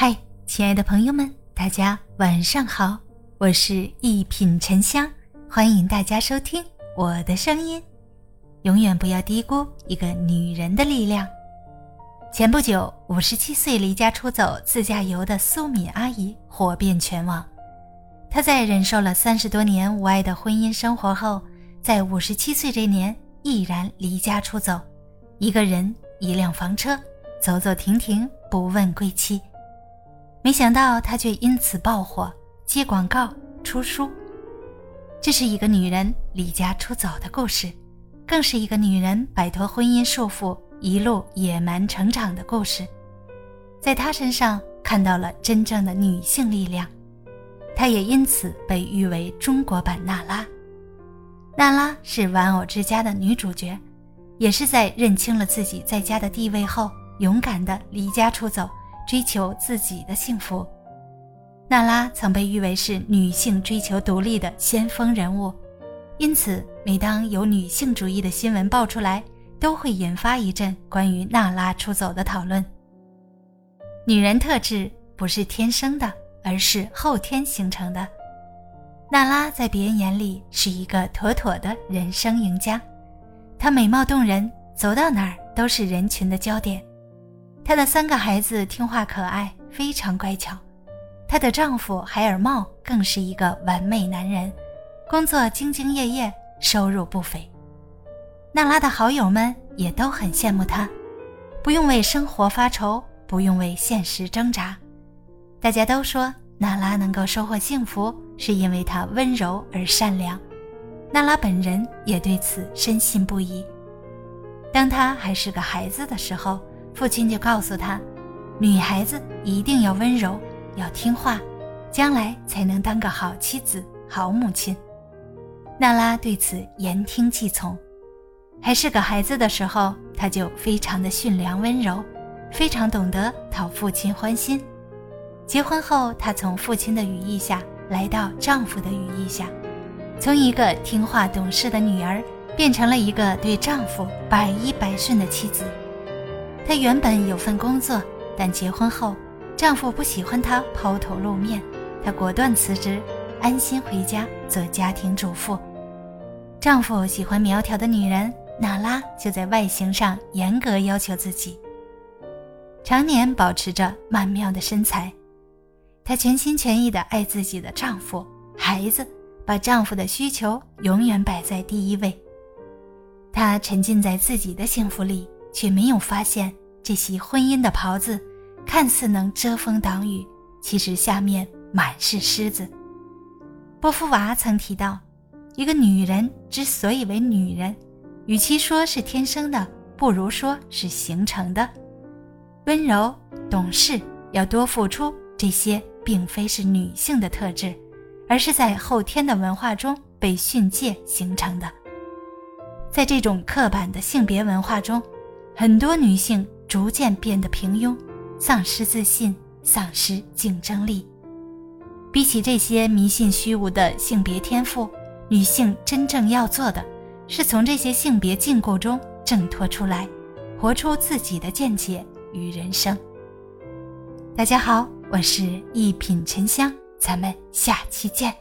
嗨，亲爱的朋友们，大家晚上好，我是一品沉香，欢迎大家收听我的声音。永远不要低估一个女人的力量。前不久，五十七岁离家出走自驾游的苏敏阿姨火遍全网。她在忍受了三十多年无爱的婚姻生活后，在五十七岁这年毅然离家出走，一个人一辆房车，走走停停，不问归期。没想到她却因此爆火，接广告、出书。这是一个女人离家出走的故事，更是一个女人摆脱婚姻束缚、一路野蛮成长的故事。在她身上看到了真正的女性力量，她也因此被誉为中国版娜拉。娜拉是《玩偶之家》的女主角，也是在认清了自己在家的地位后，勇敢地离家出走。追求自己的幸福，娜拉曾被誉为是女性追求独立的先锋人物，因此每当有女性主义的新闻爆出来，都会引发一阵关于娜拉出走的讨论。女人特质不是天生的，而是后天形成的。娜拉在别人眼里是一个妥妥的人生赢家，她美貌动人，走到哪儿都是人群的焦点。她的三个孩子听话可爱，非常乖巧。她的丈夫海尔茂更是一个完美男人，工作兢兢业业，收入不菲。娜拉的好友们也都很羡慕她，不用为生活发愁，不用为现实挣扎。大家都说娜拉能够收获幸福，是因为她温柔而善良。娜拉本人也对此深信不疑。当她还是个孩子的时候。父亲就告诉他，女孩子一定要温柔，要听话，将来才能当个好妻子、好母亲。娜拉对此言听计从。还是个孩子的时候，她就非常的驯良温柔，非常懂得讨父亲欢心。结婚后，她从父亲的羽翼下来到丈夫的羽翼下，从一个听话懂事的女儿，变成了一个对丈夫百依百顺的妻子。她原本有份工作，但结婚后，丈夫不喜欢她抛头露面，她果断辞职，安心回家做家庭主妇。丈夫喜欢苗条的女人，娜拉就在外形上严格要求自己，常年保持着曼妙的身材。她全心全意地爱自己的丈夫、孩子，把丈夫的需求永远摆在第一位。她沉浸在自己的幸福里。却没有发现，这袭婚姻的袍子，看似能遮风挡雨，其实下面满是虱子。波伏娃曾提到，一个女人之所以为女人，与其说是天生的，不如说是形成的。温柔、懂事、要多付出，这些并非是女性的特质，而是在后天的文化中被训诫形成的。在这种刻板的性别文化中。很多女性逐渐变得平庸，丧失自信，丧失竞争力。比起这些迷信虚无的性别天赋，女性真正要做的，是从这些性别禁锢中挣脱出来，活出自己的见解与人生。大家好，我是一品沉香，咱们下期见。